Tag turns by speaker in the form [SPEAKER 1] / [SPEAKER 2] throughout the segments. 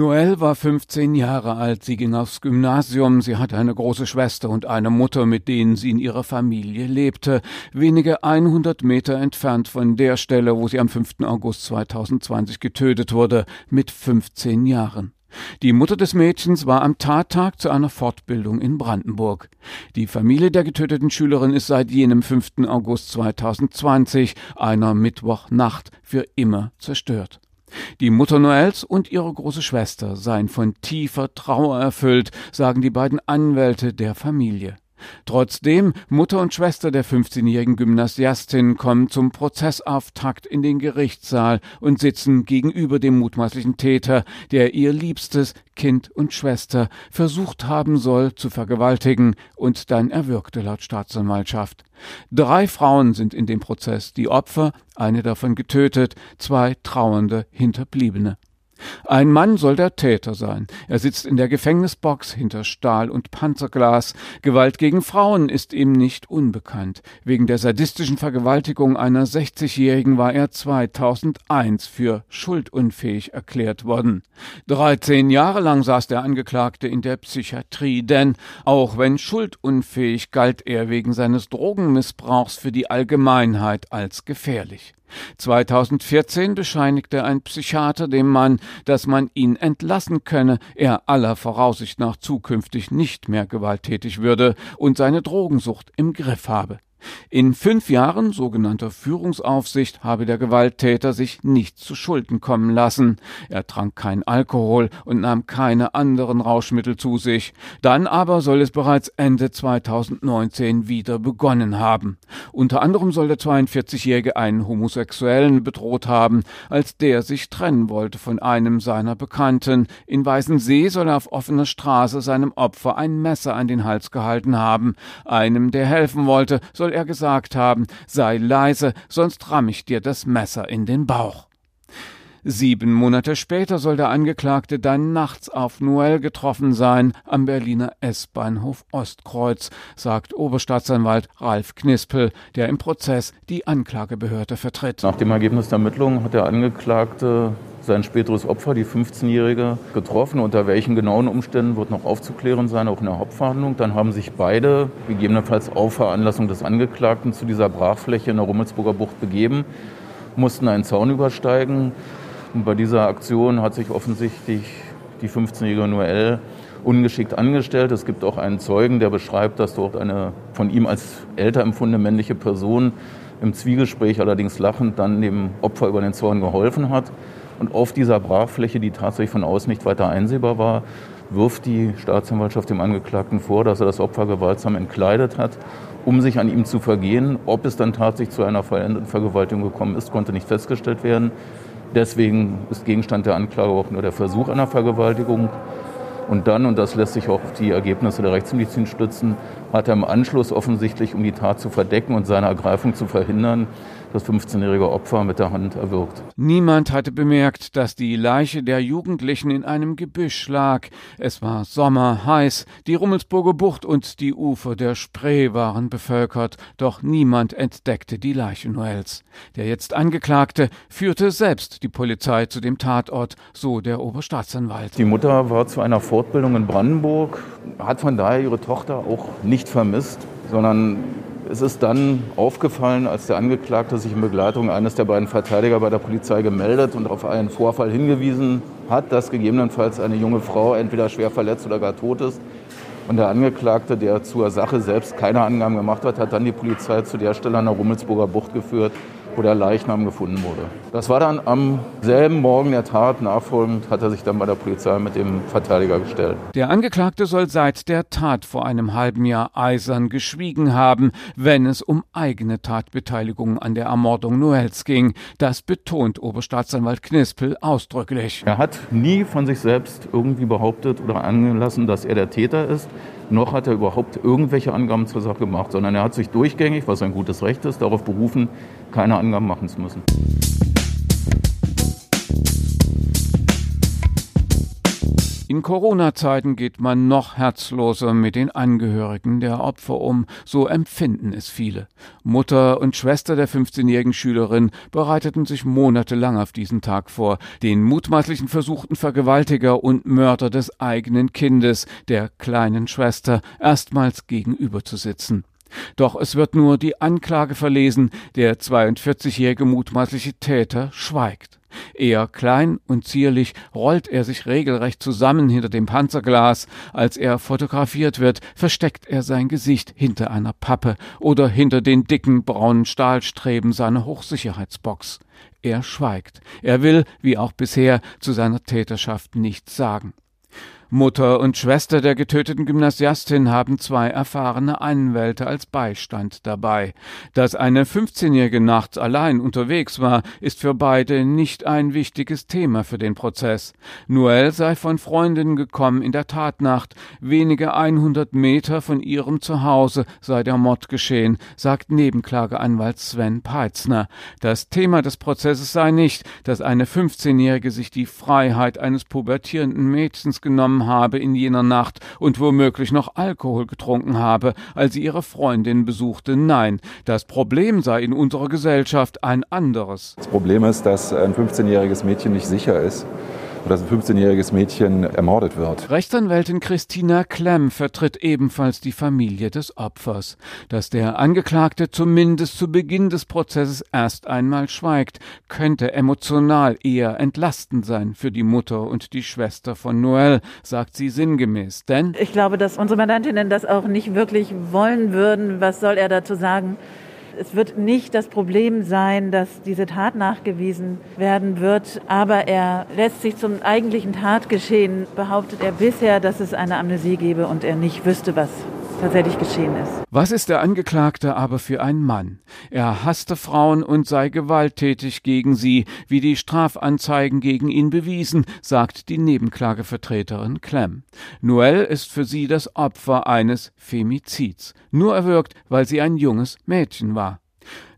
[SPEAKER 1] Noelle war 15 Jahre alt, sie ging aufs Gymnasium, sie hatte eine große Schwester und eine Mutter, mit denen sie in ihrer Familie lebte, wenige 100 Meter entfernt von der Stelle, wo sie am 5. August 2020 getötet wurde, mit 15 Jahren. Die Mutter des Mädchens war am Tattag zu einer Fortbildung in Brandenburg. Die Familie der getöteten Schülerin ist seit jenem 5. August 2020, einer Mittwochnacht, für immer zerstört. Die Mutter Noels und ihre große Schwester seien von tiefer Trauer erfüllt, sagen die beiden Anwälte der Familie. Trotzdem, Mutter und Schwester der 15-jährigen Gymnasiastin kommen zum Prozessauftakt in den Gerichtssaal und sitzen gegenüber dem mutmaßlichen Täter, der ihr liebstes Kind und Schwester versucht haben soll zu vergewaltigen und dann erwürgte laut Staatsanwaltschaft. Drei Frauen sind in dem Prozess die Opfer, eine davon getötet, zwei trauernde Hinterbliebene. Ein Mann soll der Täter sein. Er sitzt in der Gefängnisbox hinter Stahl und Panzerglas. Gewalt gegen Frauen ist ihm nicht unbekannt. Wegen der sadistischen Vergewaltigung einer 60-Jährigen war er 2001 für schuldunfähig erklärt worden. 13 Jahre lang saß der Angeklagte in der Psychiatrie, denn auch wenn schuldunfähig galt er wegen seines Drogenmissbrauchs für die Allgemeinheit als gefährlich. 2014 bescheinigte ein Psychiater dem Mann, dass man ihn entlassen könne, er aller Voraussicht nach zukünftig nicht mehr gewalttätig würde und seine Drogensucht im Griff habe. In fünf Jahren sogenannter Führungsaufsicht habe der Gewalttäter sich nicht zu Schulden kommen lassen. Er trank kein Alkohol und nahm keine anderen Rauschmittel zu sich. Dann aber soll es bereits Ende 2019 wieder begonnen haben. Unter anderem soll der 42-Jährige einen Homosexuellen bedroht haben, als der sich trennen wollte von einem seiner Bekannten. In Weißensee soll er auf offener Straße seinem Opfer ein Messer an den Hals gehalten haben. Einem, der helfen wollte, soll soll er gesagt haben, sei leise, sonst ramm ich dir das Messer in den Bauch. Sieben Monate später soll der Angeklagte dann nachts auf Noel getroffen sein, am Berliner S-Bahnhof Ostkreuz, sagt Oberstaatsanwalt Ralf Knispel, der im Prozess die Anklagebehörde vertritt.
[SPEAKER 2] Nach dem Ergebnis der Ermittlungen hat der Angeklagte sein späteres Opfer, die 15-Jährige, getroffen. Unter welchen genauen Umständen wird noch aufzuklären sein, auch in der Hauptverhandlung. Dann haben sich beide, gegebenenfalls auf Veranlassung des Angeklagten, zu dieser Brachfläche in der Rummelsburger Bucht begeben, mussten einen Zaun übersteigen. Und bei dieser Aktion hat sich offensichtlich die 15-jährige Noelle ungeschickt angestellt. Es gibt auch einen Zeugen, der beschreibt, dass dort eine von ihm als älter empfundene männliche Person im Zwiegespräch allerdings lachend dann dem Opfer über den Zaun geholfen hat. Und auf dieser Brachfläche, die tatsächlich von außen nicht weiter einsehbar war, wirft die Staatsanwaltschaft dem Angeklagten vor, dass er das Opfer gewaltsam entkleidet hat, um sich an ihm zu vergehen. Ob es dann tatsächlich zu einer vollendeten Vergewaltigung gekommen ist, konnte nicht festgestellt werden. Deswegen ist Gegenstand der Anklage auch nur der Versuch einer Vergewaltigung. Und dann, und das lässt sich auch auf die Ergebnisse der Rechtsmedizin stützen, hat er im Anschluss offensichtlich, um die Tat zu verdecken und seine Ergreifung zu verhindern, das 15-jährige Opfer mit der Hand erwürgt.
[SPEAKER 1] Niemand hatte bemerkt, dass die Leiche der Jugendlichen in einem Gebüsch lag. Es war Sommer, heiß, die Rummelsburger Bucht und die Ufer der Spree waren bevölkert, doch niemand entdeckte die Leiche Noels. Der jetzt Angeklagte führte selbst die Polizei zu dem Tatort, so der Oberstaatsanwalt.
[SPEAKER 2] Die Mutter war zu einer Fortbildung in Brandenburg, hat von daher ihre Tochter auch nicht vermisst, sondern es ist dann aufgefallen, als der Angeklagte sich in Begleitung eines der beiden Verteidiger bei der Polizei gemeldet und auf einen Vorfall hingewiesen hat, dass gegebenenfalls eine junge Frau entweder schwer verletzt oder gar tot ist. Und der Angeklagte, der zur Sache selbst keine Angaben gemacht hat, hat dann die Polizei zu der Stelle an der Rummelsburger Bucht geführt, wo der Leichnam gefunden wurde. Das war dann am selben Morgen der Tat. Nachfolgend hat er sich dann bei der Polizei mit dem Verteidiger gestellt.
[SPEAKER 1] Der Angeklagte soll seit der Tat vor einem halben Jahr eisern geschwiegen haben, wenn es um eigene Tatbeteiligung an der Ermordung Noels ging. Das betont Oberstaatsanwalt Knispel ausdrücklich.
[SPEAKER 2] Er hat nie von sich selbst irgendwie behauptet oder angelassen, dass er der Täter ist. Noch hat er überhaupt irgendwelche Angaben zur Sache gemacht, sondern er hat sich durchgängig, was ein gutes Recht ist, darauf berufen, keine Angaben machen zu müssen.
[SPEAKER 1] In Corona-Zeiten geht man noch herzloser mit den Angehörigen der Opfer um, so empfinden es viele. Mutter und Schwester der 15-jährigen Schülerin bereiteten sich monatelang auf diesen Tag vor, den mutmaßlichen versuchten Vergewaltiger und Mörder des eigenen Kindes, der kleinen Schwester, erstmals gegenüber zu sitzen. Doch es wird nur die Anklage verlesen, der 42-jährige mutmaßliche Täter schweigt. Eher klein und zierlich rollt er sich regelrecht zusammen hinter dem Panzerglas. Als er fotografiert wird, versteckt er sein Gesicht hinter einer Pappe oder hinter den dicken braunen Stahlstreben seiner Hochsicherheitsbox. Er schweigt. Er will, wie auch bisher, zu seiner Täterschaft nichts sagen. Mutter und Schwester der getöteten Gymnasiastin haben zwei erfahrene Anwälte als Beistand dabei. Dass eine 15-Jährige nachts allein unterwegs war, ist für beide nicht ein wichtiges Thema für den Prozess. Noel sei von Freundinnen gekommen in der Tatnacht. Wenige 100 Meter von ihrem Zuhause sei der Mord geschehen, sagt Nebenklageanwalt Sven Peitzner. Das Thema des Prozesses sei nicht, dass eine 15-Jährige sich die Freiheit eines pubertierenden Mädchens genommen genommen habe in jener Nacht und womöglich noch Alkohol getrunken habe, als sie ihre Freundin besuchte. Nein, das Problem sei in unserer Gesellschaft ein anderes.
[SPEAKER 3] Das Problem ist, dass ein 15-jähriges Mädchen nicht sicher ist dass ein 15-jähriges Mädchen ermordet wird.
[SPEAKER 1] Rechtsanwältin Christina Klemm vertritt ebenfalls die Familie des Opfers. Dass der Angeklagte zumindest zu Beginn des Prozesses erst einmal schweigt, könnte emotional eher entlastend sein für die Mutter und die Schwester von Noel, sagt sie sinngemäß. Denn
[SPEAKER 4] ich glaube, dass unsere Mandantinnen das auch nicht wirklich wollen würden. Was soll er dazu sagen? Es wird nicht das Problem sein, dass diese Tat nachgewiesen werden wird, aber er lässt sich zum eigentlichen Tatgeschehen, behauptet er bisher, dass es eine Amnesie gebe und er nicht wüsste, was tatsächlich geschehen ist.
[SPEAKER 1] Was ist der Angeklagte aber für ein Mann? Er hasste Frauen und sei gewalttätig gegen sie, wie die Strafanzeigen gegen ihn bewiesen, sagt die Nebenklagevertreterin Clem. Noel ist für sie das Opfer eines Femizids, nur erwürgt, weil sie ein junges Mädchen war.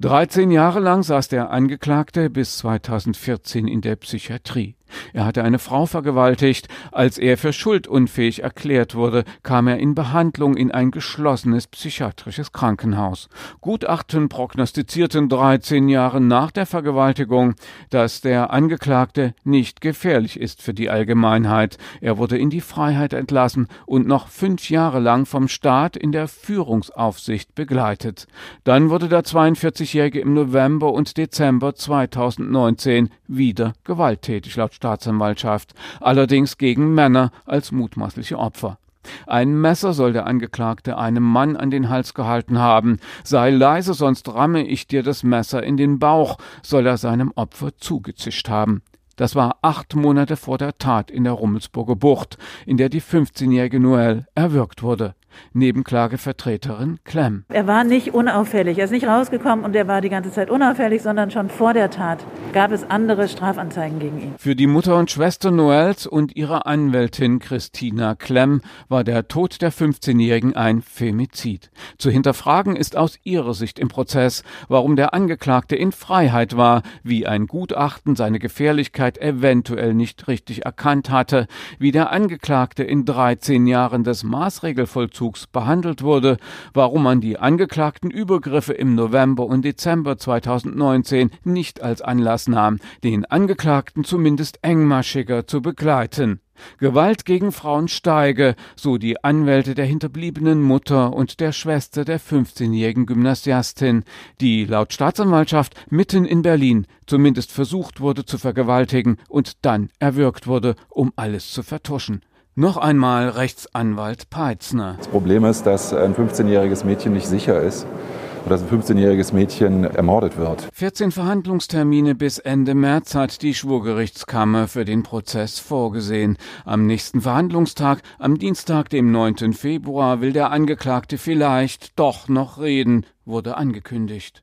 [SPEAKER 1] 13 Jahre lang saß der Angeklagte bis 2014 in der Psychiatrie. Er hatte eine Frau vergewaltigt. Als er für schuldunfähig erklärt wurde, kam er in Behandlung in ein geschlossenes psychiatrisches Krankenhaus. Gutachten prognostizierten 13 Jahre nach der Vergewaltigung, dass der Angeklagte nicht gefährlich ist für die Allgemeinheit. Er wurde in die Freiheit entlassen und noch fünf Jahre lang vom Staat in der Führungsaufsicht begleitet. Dann wurde der 42-Jährige im November und Dezember 2019 wieder gewalttätig laut Staatsanwaltschaft, allerdings gegen Männer als mutmaßliche Opfer. Ein Messer soll der Angeklagte einem Mann an den Hals gehalten haben. Sei leise, sonst ramme ich dir das Messer in den Bauch, soll er seinem Opfer zugezischt haben. Das war acht Monate vor der Tat in der Rummelsburger Bucht, in der die 15-jährige Noel erwürgt wurde. Nebenklagevertreterin Clem.
[SPEAKER 4] Er war nicht unauffällig. Er ist nicht rausgekommen und er war die ganze Zeit unauffällig, sondern schon vor der Tat gab es andere Strafanzeigen gegen ihn.
[SPEAKER 1] Für die Mutter und Schwester Noels und ihre Anwältin Christina Clem war der Tod der 15-Jährigen ein Femizid. Zu hinterfragen ist aus ihrer Sicht im Prozess, warum der Angeklagte in Freiheit war, wie ein Gutachten seine Gefährlichkeit eventuell nicht richtig erkannt hatte, wie der Angeklagte in 13 Jahren des Maßregelvollzugs Vollzugs behandelt wurde, warum man die angeklagten Übergriffe im November und Dezember 2019 nicht als Anlass nahm, den Angeklagten zumindest engmaschiger zu begleiten. Gewalt gegen Frauen steige, so die Anwälte der hinterbliebenen Mutter und der Schwester der 15-jährigen Gymnasiastin, die laut Staatsanwaltschaft mitten in Berlin zumindest versucht wurde zu vergewaltigen und dann erwürgt wurde, um alles zu vertuschen. Noch einmal Rechtsanwalt Peitzner.
[SPEAKER 3] Das Problem ist, dass ein 15-jähriges Mädchen nicht sicher ist und dass ein 15-jähriges Mädchen ermordet wird.
[SPEAKER 1] 14 Verhandlungstermine bis Ende März hat die Schwurgerichtskammer für den Prozess vorgesehen. Am nächsten Verhandlungstag, am Dienstag, dem 9. Februar, will der Angeklagte vielleicht doch noch reden, wurde angekündigt.